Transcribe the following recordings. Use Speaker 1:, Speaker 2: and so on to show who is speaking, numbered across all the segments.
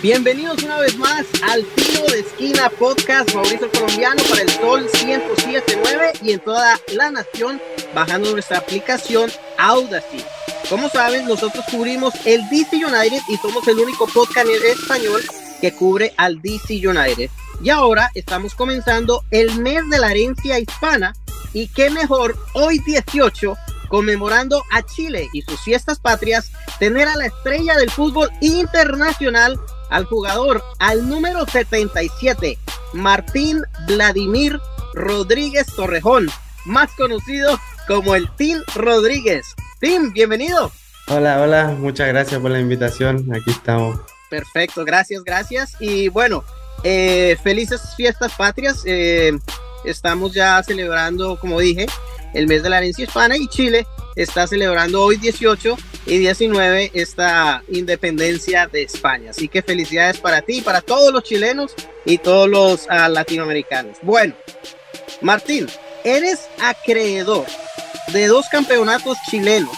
Speaker 1: Bienvenidos una vez más al Tiro de Esquina Podcast Mauricio Colombiano para el Sol 1079 y en toda la nación bajando nuestra aplicación Audacy. Como saben, nosotros cubrimos el DC United y somos el único podcast español que cubre al DC United. Y ahora estamos comenzando el mes de la herencia hispana y qué mejor hoy 18 conmemorando a Chile y sus fiestas patrias, tener a la estrella del fútbol internacional, al jugador al número 77, Martín Vladimir Rodríguez Torrejón, más conocido como el Tim Rodríguez. Tim, bienvenido.
Speaker 2: Hola, hola, muchas gracias por la invitación, aquí estamos.
Speaker 1: Perfecto, gracias, gracias. Y bueno, eh, felices fiestas patrias. Eh, estamos ya celebrando, como dije, el mes de la herencia hispana y Chile está celebrando hoy 18 y 19 esta independencia de España. Así que felicidades para ti, para todos los chilenos y todos los uh, latinoamericanos. Bueno, Martín, eres acreedor de dos campeonatos chilenos.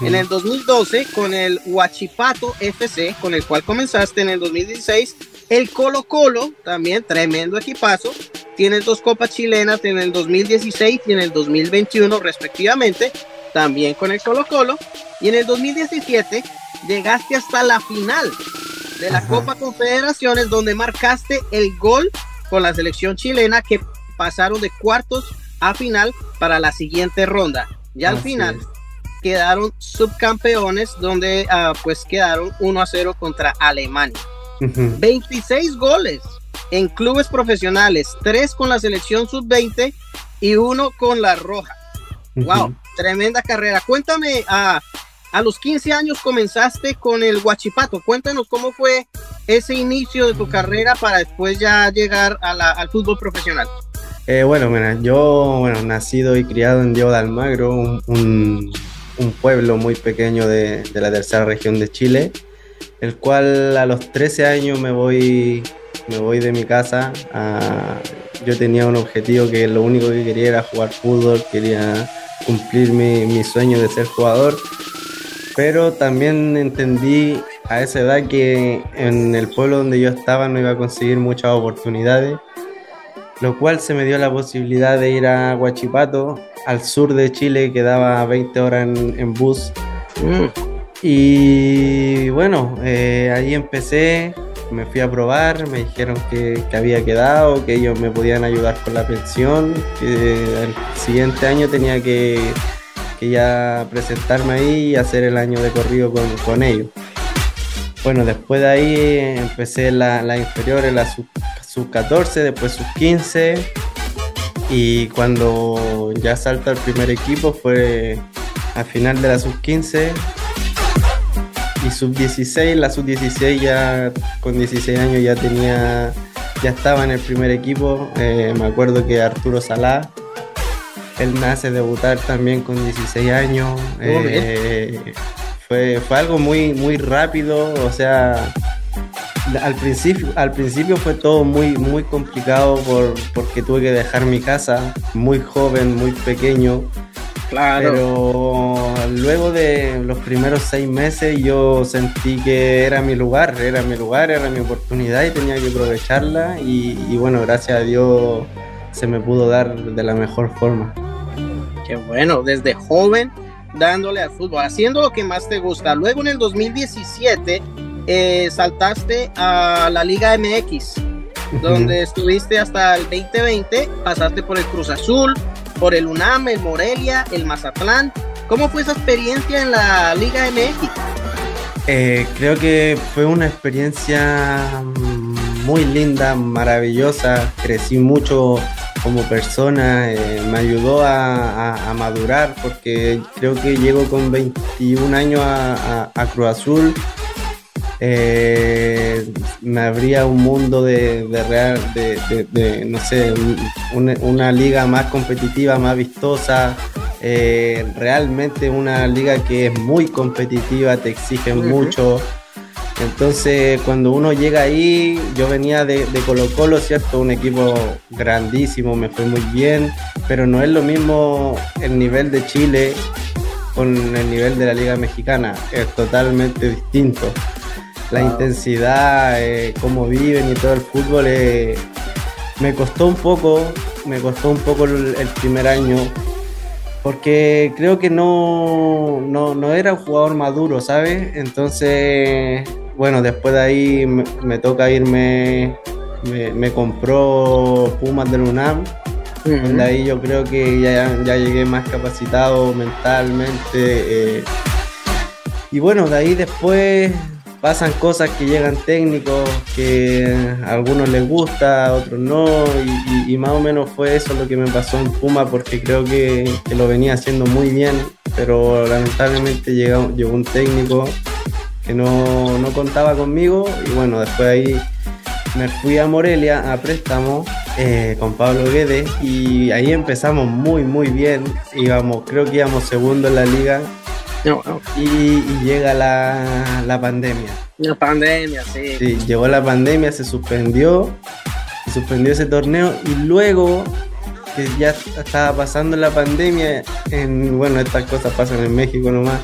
Speaker 1: En el 2012 con el Huachipato FC, con el cual comenzaste en el 2016 el Colo Colo, también tremendo equipazo, tiene dos copas chilenas en el 2016 y en el 2021 respectivamente, también con el Colo Colo. Y en el 2017 llegaste hasta la final de la Ajá. Copa Confederaciones donde marcaste el gol con la selección chilena que pasaron de cuartos a final para la siguiente ronda. Ya al Así final es. quedaron subcampeones donde uh, pues quedaron 1 a 0 contra Alemania. Uh -huh. 26 goles en clubes profesionales, 3 con la selección sub-20 y 1 con la roja. Uh -huh. Wow, tremenda carrera. Cuéntame, a, a los 15 años comenzaste con el Huachipato. Cuéntanos cómo fue ese inicio de tu carrera para después ya llegar a la, al fútbol profesional.
Speaker 2: Eh, bueno, mira, yo, bueno, nacido y criado en Diego de Almagro, un, un, un pueblo muy pequeño de, de la tercera región de Chile el cual a los 13 años me voy, me voy de mi casa. A, yo tenía un objetivo que lo único que quería era jugar fútbol, quería cumplir mi, mi sueño de ser jugador, pero también entendí a esa edad que en el pueblo donde yo estaba no iba a conseguir muchas oportunidades, lo cual se me dio la posibilidad de ir a Huachipato, al sur de Chile, que daba 20 horas en, en bus. Mm y bueno, eh, ahí empecé, me fui a probar, me dijeron que, que, había quedado, que ellos me podían ayudar con la pensión, que el siguiente año tenía que, que ya presentarme ahí y hacer el año de corrido con, con ellos. Bueno, después de ahí empecé la, la inferior, en la sub, sub 14, después sub 15 y cuando ya salta el primer equipo fue al final de la sub 15 y sub-16, la sub-16 ya con 16 años ya tenía, ya estaba en el primer equipo. Eh, me acuerdo que Arturo Salá, él me hace debutar también con 16 años. Eh, fue, fue algo muy, muy rápido, o sea, al principio, al principio fue todo muy, muy complicado por, porque tuve que dejar mi casa, muy joven, muy pequeño.
Speaker 1: Claro.
Speaker 2: Pero luego de los primeros seis meses yo sentí que era mi lugar, era mi lugar, era mi oportunidad y tenía que aprovecharla y, y bueno, gracias a Dios se me pudo dar de la mejor forma.
Speaker 1: Qué bueno, desde joven dándole al fútbol, haciendo lo que más te gusta. Luego en el 2017 eh, saltaste a la Liga MX, donde estuviste hasta el 2020, pasaste por el Cruz Azul, por el UNAM, el Morelia, el Mazatlán. ¿Cómo fue esa experiencia en la Liga MX?
Speaker 2: Eh, creo que fue una experiencia muy linda, maravillosa. Crecí mucho como persona, eh, me ayudó a, madurar porque creo que llego con 21 años a Cruz Azul. Eh, me abría un mundo de, de real, de, de, de, no sé, una, una, liga más competitiva, más vistosa, eh, realmente una liga que es muy competitiva, te exige uh -huh. mucho. Entonces, cuando uno llega ahí, yo venía de, de, Colo Colo, ¿cierto? Un equipo grandísimo, me fue muy bien, pero no es lo mismo el nivel de Chile con el nivel de la Liga Mexicana, es totalmente distinto. La intensidad, eh, cómo viven y todo el fútbol, eh, me costó un poco, me costó un poco el, primer año, porque creo que no, no, era un jugador maduro, ¿sabes? Entonces, bueno, después de ahí me, toca irme, me, compró Pumas del UNAM, donde ahí yo creo que ya, ya llegué más capacitado mentalmente. Eh, y bueno, de ahí después pasan cosas que llegan técnicos que a algunos les gusta, a otros no, y, más o menos fue eso lo que me pasó en Puma porque creo que, lo venía haciendo muy bien, pero lamentablemente llegó, llegó un técnico que no, no, contaba conmigo y bueno, después ahí me fui a Morelia a préstamo eh, con Pablo Guedes y ahí empezamos muy muy bien, íbamos, creo que íbamos segundo en la liga y, llega la, la, pandemia.
Speaker 1: La pandemia, sí.
Speaker 2: Sí, llegó la pandemia, se suspendió, se suspendió ese torneo y luego que ya estaba pasando la pandemia, en, bueno, estas cosas pasan en México nomás,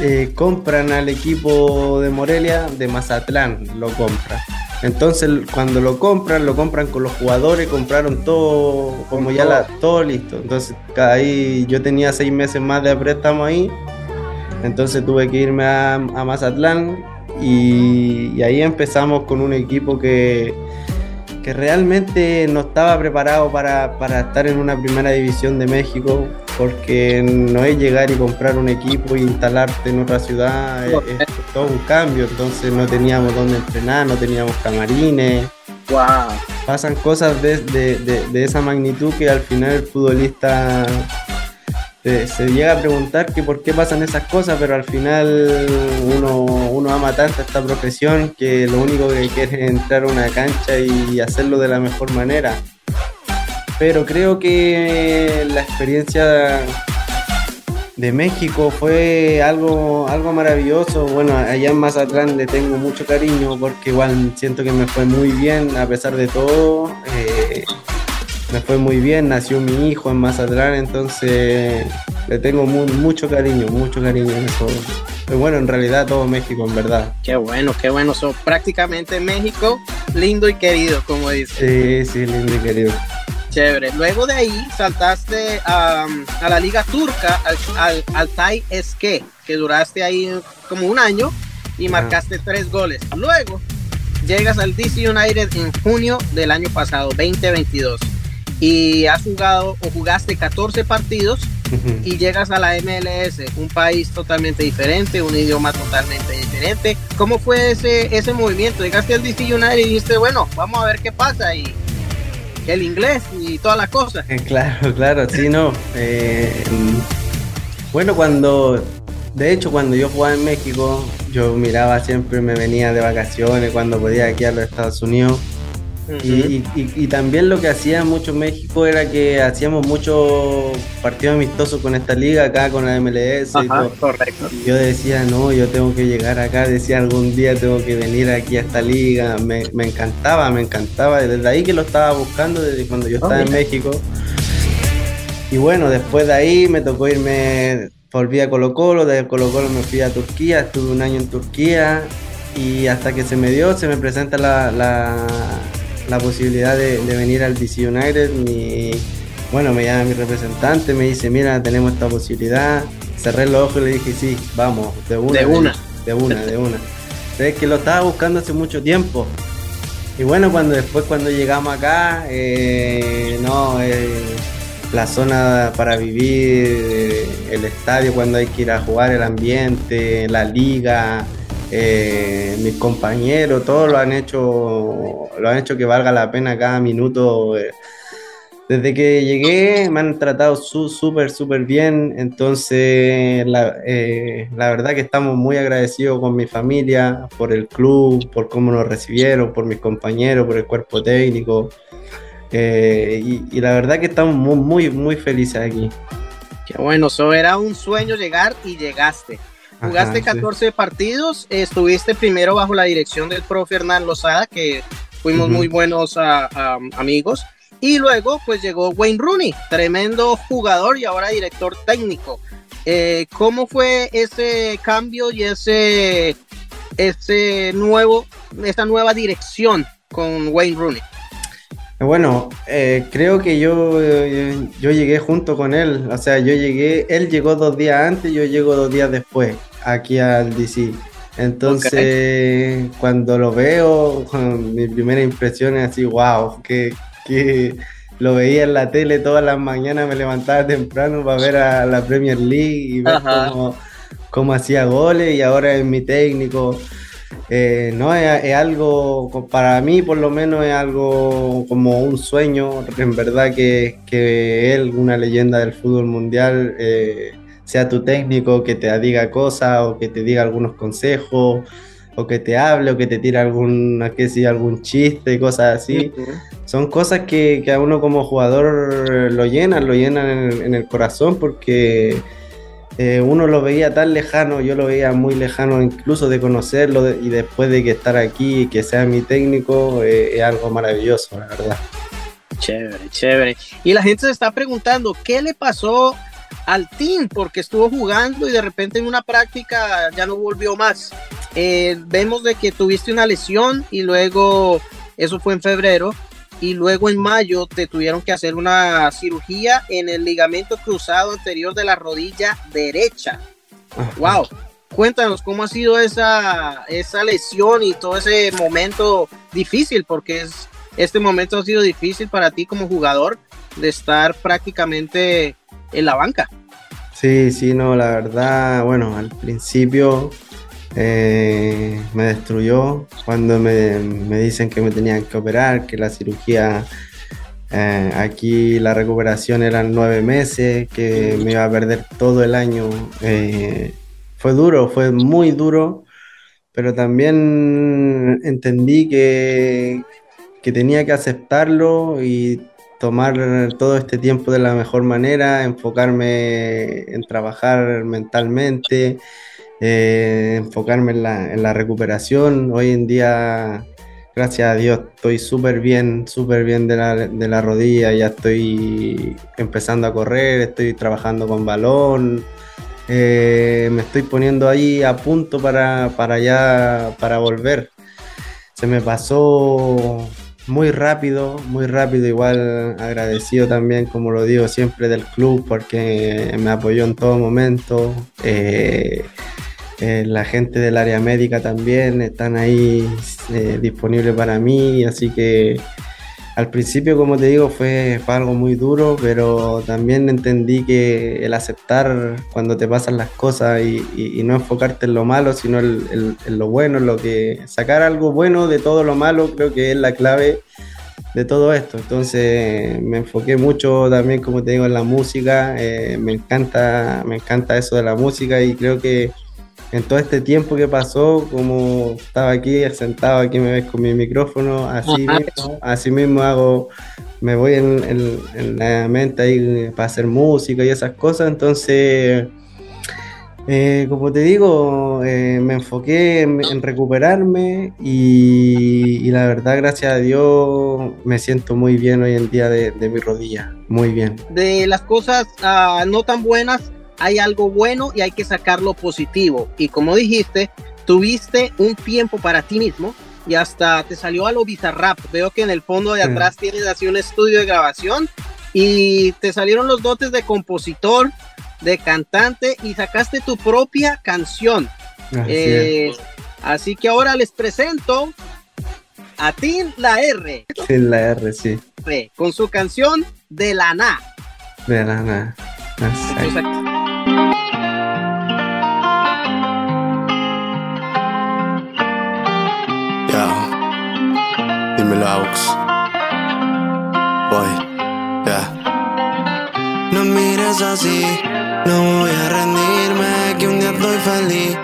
Speaker 2: eh, compran al equipo de Morelia de Mazatlán, lo compran. Entonces cuando lo compran, lo compran con los jugadores, compraron todo, como ya la, todo listo. Entonces ahí yo tenía seis meses más de préstamo ahí entonces tuve que irme a, Mazatlán y, ahí empezamos con un equipo que, que realmente no estaba preparado para, estar en una primera división de México, porque no es llegar y comprar un equipo e instalarte en otra ciudad, es, todo un cambio, entonces no teníamos dónde entrenar, no teníamos camarines.
Speaker 1: Wow.
Speaker 2: Pasan cosas de, de esa magnitud que al final el futbolista se, llega a preguntar que por qué pasan esas cosas, pero al final uno, uno ama tanto esta profesión que lo único que quiere es entrar a una cancha y hacerlo de la mejor manera. Pero creo que la experiencia de México fue algo, algo maravilloso. Bueno, allá en Mazatlán le tengo mucho cariño porque igual siento que me fue muy bien a pesar de todo. Eh, me fue muy bien, nació mi hijo en Mazatlán, entonces le tengo mucho cariño, mucho cariño en eso. Pero bueno, en realidad todo México, en verdad.
Speaker 1: Qué bueno, qué bueno. Son prácticamente México, lindo y querido, como dice.
Speaker 2: Sí, sí, lindo y querido.
Speaker 1: Chévere. Luego de ahí saltaste a, la liga turca, al, al Altay Eske, que duraste ahí como un año y marcaste tres goles. Luego llegas al DC United en junio del año pasado, 2022 y has jugado o jugaste 14 partidos y llegas a la MLS, un país totalmente diferente, un idioma totalmente diferente. ¿Cómo fue ese, ese movimiento? Llegaste al DC United y dijiste, bueno, vamos a ver qué pasa y el inglés y todas las cosas.
Speaker 2: Eh, claro, claro, sí, no. Eh, bueno, cuando, de hecho, cuando yo jugaba en México, yo miraba siempre, me venía de vacaciones cuando podía aquí a los Estados Unidos y, también lo que hacía mucho México era que hacíamos muchos partidos amistosos con esta liga acá, con la MLS. y todo.
Speaker 1: correcto.
Speaker 2: yo decía, no, yo tengo que llegar acá, decía algún día tengo que venir aquí a esta liga. Me, encantaba, me encantaba. Desde ahí que lo estaba buscando, desde cuando yo estaba en México. Y bueno, después de ahí me tocó irme, volví a Colo Colo, desde Colo Colo me fui a Turquía, estuve un año en Turquía y hasta que se me dio, se me presenta la, la posibilidad de, venir al DC United. Mi, bueno, me llama mi representante, me dice, mira, tenemos esta posibilidad. Cerré los ojos y le dije, sí, vamos, de una.
Speaker 1: De una.
Speaker 2: De una, de una. es que lo estaba buscando hace mucho tiempo. Y bueno, cuando después cuando llegamos acá, eh, no, eh, la zona para vivir, el estadio cuando hay que ir a jugar, el ambiente, la liga, eh, mis compañeros, todos lo han hecho, lo han hecho que valga la pena cada minuto. Eh. Desde que llegué me han tratado súper, súper bien, entonces la, eh, la, verdad que estamos muy agradecidos con mi familia, por el club, por cómo nos recibieron, por mis compañeros, por el cuerpo técnico. y, la verdad que estamos muy, muy, muy felices aquí.
Speaker 1: Qué bueno, eso era un sueño llegar y llegaste. Jugaste 14 partidos, estuviste primero bajo la dirección del profe Hernán Lozada, que fuimos muy buenos amigos. Y luego, pues llegó Wayne Rooney, tremendo jugador y ahora director técnico. Eh, ¿Cómo fue ese cambio y ese, ese nuevo, esta nueva dirección con Wayne Rooney?
Speaker 2: Bueno, eh, creo que yo, yo llegué junto con él, o sea, yo llegué, él llegó dos días antes, yo llego dos días después aquí al DC. Entonces, cuando lo veo, mi primera impresión es así, wow, que, que lo veía en la tele todas las mañanas, me levantaba temprano para ver a la Premier League y ver cómo, cómo, hacía goles y ahora es mi técnico. Eh, no, es, algo, para mí por lo menos es algo como un sueño, en verdad que, que él, una leyenda del fútbol mundial, eh, sea tu técnico, que te diga cosas o que te diga algunos consejos o que te hable o que te tire algún, que sí, algún chiste y cosas así. Son cosas que, a uno como jugador lo llenan, lo llenan en el corazón porque eh, uno lo veía tan lejano, yo lo veía muy lejano incluso de conocerlo y después de que estar aquí y que sea mi técnico eh, es algo maravilloso, la verdad.
Speaker 1: Chévere, chévere. Y la gente se está preguntando, ¿qué le pasó al team? Porque estuvo jugando y de repente en una práctica ya no volvió más. Eh, vemos de que tuviste una lesión y luego, eso fue en febrero, y luego en mayo te tuvieron que hacer una cirugía en el ligamento cruzado anterior de la rodilla derecha. Wow. Cuéntanos cómo ha sido esa, esa lesión y todo ese momento difícil, porque es, este momento ha sido difícil para ti como jugador de estar prácticamente en la banca.
Speaker 2: Sí, sí, no, la verdad, bueno, al principio eh, me destruyó cuando me, dicen que me tenían que operar, que la cirugía, eh, aquí la recuperación eran nueve meses, que me iba a perder todo el año. Eh, fue duro, fue muy duro, pero también entendí que, que tenía que aceptarlo y tomar todo este tiempo de la mejor manera, enfocarme en trabajar mentalmente eh, enfocarme en la, recuperación. Hoy en día, gracias a Dios, estoy súper bien, súper bien de la, de la, rodilla, ya estoy empezando a correr, estoy trabajando con balón. Eh, me estoy poniendo ahí a punto para, para ya para volver. Se me pasó muy rápido, muy rápido, igual agradecido también, como lo digo siempre, del club porque me apoyó en todo momento. Eh, eh, la gente del área médica también están ahí eh, disponibles para mí, así que al principio, como te digo, fue, algo muy duro, pero también entendí que el aceptar cuando te pasan las cosas y, no enfocarte en lo malo, sino en, lo bueno, en lo que sacar algo bueno de todo lo malo, creo que es la clave de todo esto. Entonces me enfoqué mucho también, como te digo, en la música. Eh, me encanta, me encanta eso de la música y creo que en todo este tiempo que pasó, como estaba aquí sentado, aquí me ves con mi micrófono, así mismo, así mismo hago, me voy en, la mente ahí para hacer música y esas cosas, entonces, eh, como te digo, eh, me enfoqué en, recuperarme y, la verdad, gracias a Dios, me siento muy bien hoy en día de, mi rodilla, muy bien.
Speaker 1: De las cosas ah, no tan buenas, hay algo bueno y hay que sacarlo positivo. Y como dijiste, tuviste un tiempo para ti mismo y hasta te salió a lo bizarrap. Veo que en el fondo de atrás tienes así un estudio de grabación y te salieron los dotes de compositor, de cantante y sacaste tu propia canción. Así, eh, que ahora les presento a Tim La R.
Speaker 2: Tim La R, sí.
Speaker 1: Con su canción De la Na.
Speaker 2: De la Na.
Speaker 3: Mires así, no voy a rendirme, que un día estoy feliz.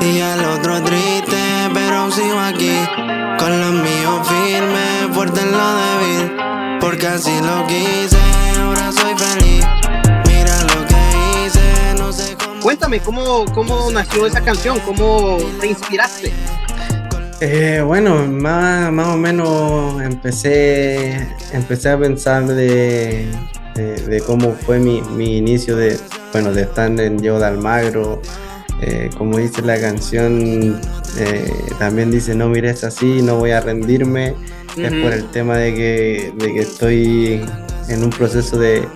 Speaker 3: Y al otro triste, pero sigo aquí, con lo mío firme, fuerte en lo débil, porque así lo quise, ahora soy feliz.
Speaker 1: Cuéntame, ¿cómo, cómo nació esa canción? ¿Cómo te inspiraste?
Speaker 2: Eh, bueno, más, más o menos empecé, empecé a pensar de, de, cómo fue mi, mi, inicio de, bueno, de estar en Diego de Almagro. Eh, como dice la canción, eh, también dice, no mires así, no voy a rendirme. Es por el tema de que, de que estoy en un proceso de,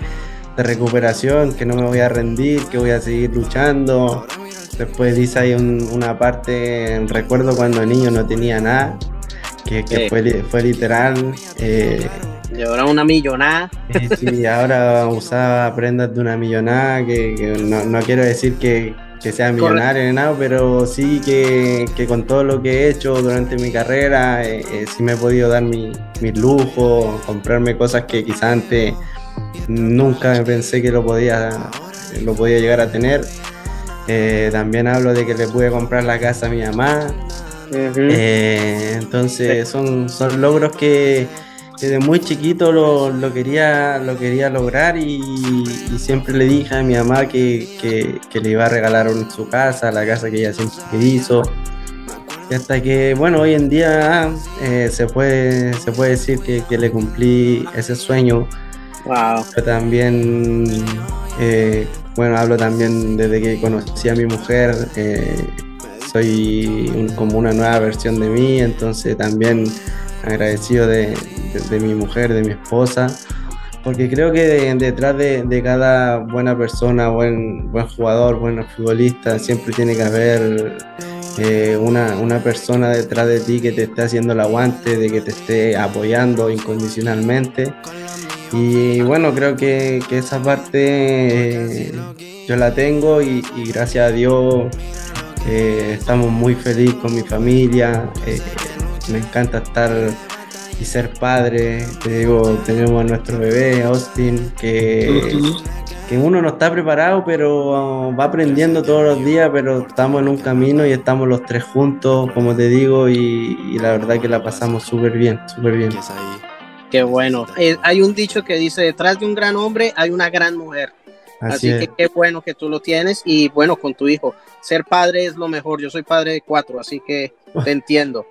Speaker 2: de recuperación, que no me voy a rendir, que voy a seguir luchando. Después dice ahí una parte, recuerdo cuando niño no tenía nada, que, fue, fue, literal.
Speaker 1: Eh, y ahora una millonada.
Speaker 2: sí, ahora usaba prendas de una millonada, que, no, quiero decir que, sea millonario ni nada, pero sí que, con todo lo que he hecho durante mi carrera, eh, eh, sí me he podido dar mis mi lujos, comprarme cosas que quizás antes nunca pensé que lo podía, lo podía llegar a tener. Eh, también hablo de que le pude comprar la casa a mi mamá. Eh, entonces son, son logros que desde muy chiquito lo, quería, lo quería lograr y, siempre le dije a mi mamá que, le iba a regalar su casa, la casa que ella siempre hizo. Y hasta que, bueno, hoy en día eh, se, puede, se puede decir que, le cumplí ese sueño. Wow. Pero también bueno, hablo también desde que conocí a mi mujer, eh, soy como una nueva versión de mí, entonces también agradecido de, mi mujer, de mi esposa, porque creo que detrás de, cada buena persona, buen, buen jugador, buen futbolista, siempre tiene que haber eh, una, una, persona detrás de ti que te esté haciendo el aguante, de que te esté apoyando incondicionalmente. Y bueno, creo que, esa parte eh, yo la tengo y, gracias a Dios eh, estamos muy felices con mi familia. Eh, me encanta estar y ser padre. Te digo, tenemos a nuestro bebé, Austin, que, que uno no está preparado, pero va aprendiendo todos los días, pero estamos en un camino y estamos los tres juntos, como te digo, y la verdad que la pasamos súper bien, súper bien.
Speaker 1: Qué bueno. Eh, hay un dicho que dice, detrás de un gran hombre hay una gran mujer. Así, que qué bueno que tú lo tienes y bueno, con tu hijo. Ser padre es lo mejor. Yo soy padre de cuatro, así que te entiendo.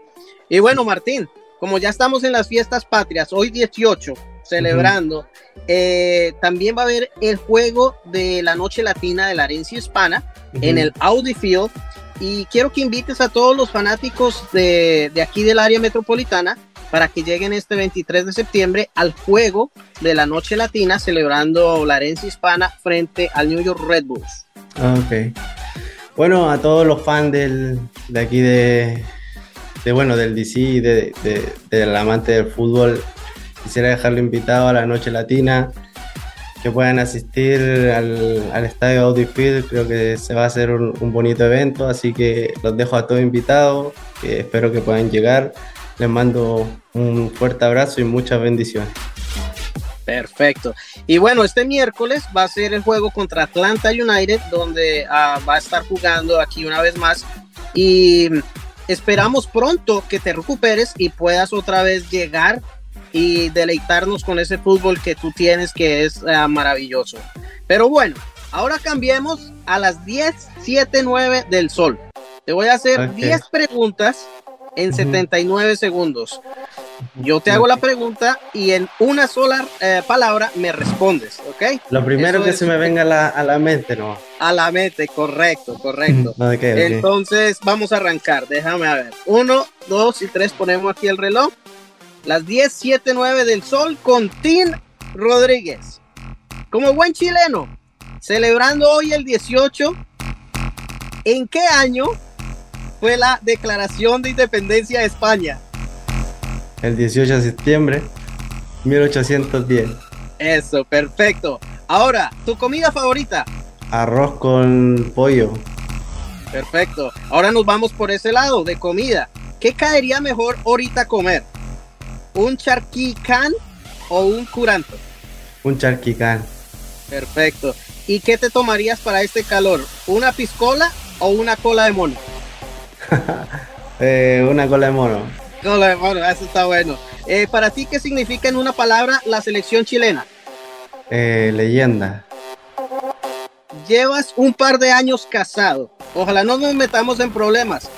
Speaker 1: Y bueno, Martín, como ya estamos en las fiestas patrias, hoy 18, celebrando, eh, también va a haber el juego de la Noche Latina de la herencia hispana en el Audi Field. Y quiero que invites a todos los fanáticos de, de aquí del área metropolitana para que lleguen este 23 de septiembre al juego de la Noche Latina celebrando la herencia hispana frente al New York Red Bulls.
Speaker 2: Ok. Bueno, a todos los fans del, de aquí de, de, bueno, del DC y de, del amante del fútbol, quisiera dejarlo invitado a la Noche Latina, que puedan asistir al, al estadio Audi Field, creo que se va a hacer un, un bonito evento, así que los dejo a todos invitados, espero que puedan llegar les mando un fuerte abrazo y muchas bendiciones.
Speaker 1: Perfecto. Y bueno, este miércoles va a ser el juego contra Atlanta United, donde ah, va a estar jugando aquí una vez más. Y esperamos pronto que te recuperes y puedas otra vez llegar y deleitarnos con ese fútbol que tú tienes, que es ah, maravilloso. Pero bueno, ahora cambiemos a las 10, 7, 9 del sol. Te voy a hacer 10 preguntas en 79 segundos. Yo te hago la pregunta y en una sola eh, palabra me respondes, ¿ok?
Speaker 2: Lo primero que se me venga a la, mente, ¿no?
Speaker 1: A la mente, correcto, correcto. Entonces vamos a arrancar, déjame a ver. Uno, dos y tres, ponemos aquí el reloj. Las 10, 7, 9 del sol con Tim Rodríguez. Como buen chileno, celebrando hoy el 18, ¿en qué año fue la Declaración de Independencia de España?
Speaker 2: El 18 de septiembre 1810.
Speaker 1: Eso, perfecto. Ahora, ¿tu comida favorita?
Speaker 2: Arroz con pollo.
Speaker 1: Perfecto. Ahora nos vamos por ese lado de comida. ¿Qué caería mejor ahorita comer? ¿Un charquicán o un curanto?
Speaker 2: Un charquicán.
Speaker 1: Perfecto. ¿Y qué te tomarías para este calor? ¿Una piscola o una cola de mono?
Speaker 2: Eh, una cola de mono.
Speaker 1: Cola de mono, eso está bueno. Eh, para ti, ¿qué significa en una palabra la selección chilena?
Speaker 2: Eh, leyenda.
Speaker 1: Llevas un par de años casado. Ojalá no nos metamos en problemas.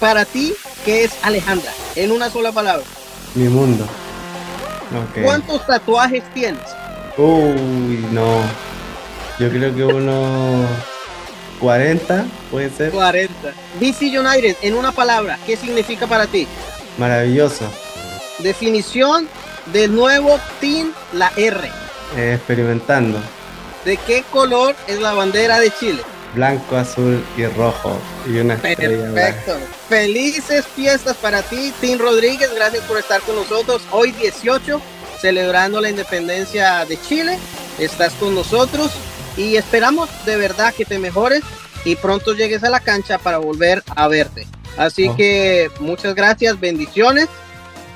Speaker 1: Para ti, ¿qué es Alejandra? En una sola palabra.
Speaker 2: Mi mundo.
Speaker 1: ¿Cuántos tatuajes tienes?
Speaker 2: Uy, no. Yo creo que unos 40, puede ser.
Speaker 1: 40. DC United, en una palabra, ¿qué significa para ti?
Speaker 2: Maravilloso.
Speaker 1: Definición del nuevo Team La R.
Speaker 2: Eh, experimentando.
Speaker 1: ¿De qué color es la bandera de Chile?
Speaker 2: Blanco, azul y rojo. Y una
Speaker 1: Perfecto. Felices fiestas para ti, Tim Rodríguez. Gracias por estar con nosotros. Hoy 18, celebrando la independencia de Chile. Estás con nosotros y esperamos de verdad que te mejores y pronto llegues a la cancha para volver a verte. Así
Speaker 2: Oh.
Speaker 1: que muchas gracias, bendiciones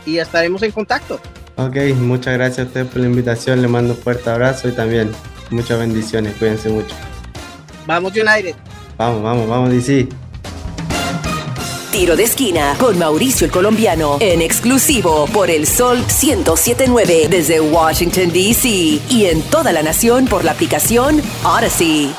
Speaker 1: y estaremos en contacto.
Speaker 2: Ok, muchas gracias a usted por la invitación. Le mando un fuerte abrazo y también muchas bendiciones. Cuídense mucho.
Speaker 1: Vamos United.
Speaker 2: Vamos, vamos, vamos, DC.
Speaker 4: Tiro de esquina con Mauricio el Colombiano en exclusivo por el Sol 1079 desde Washington, D.C. y en toda la nación por la aplicación Odyssey.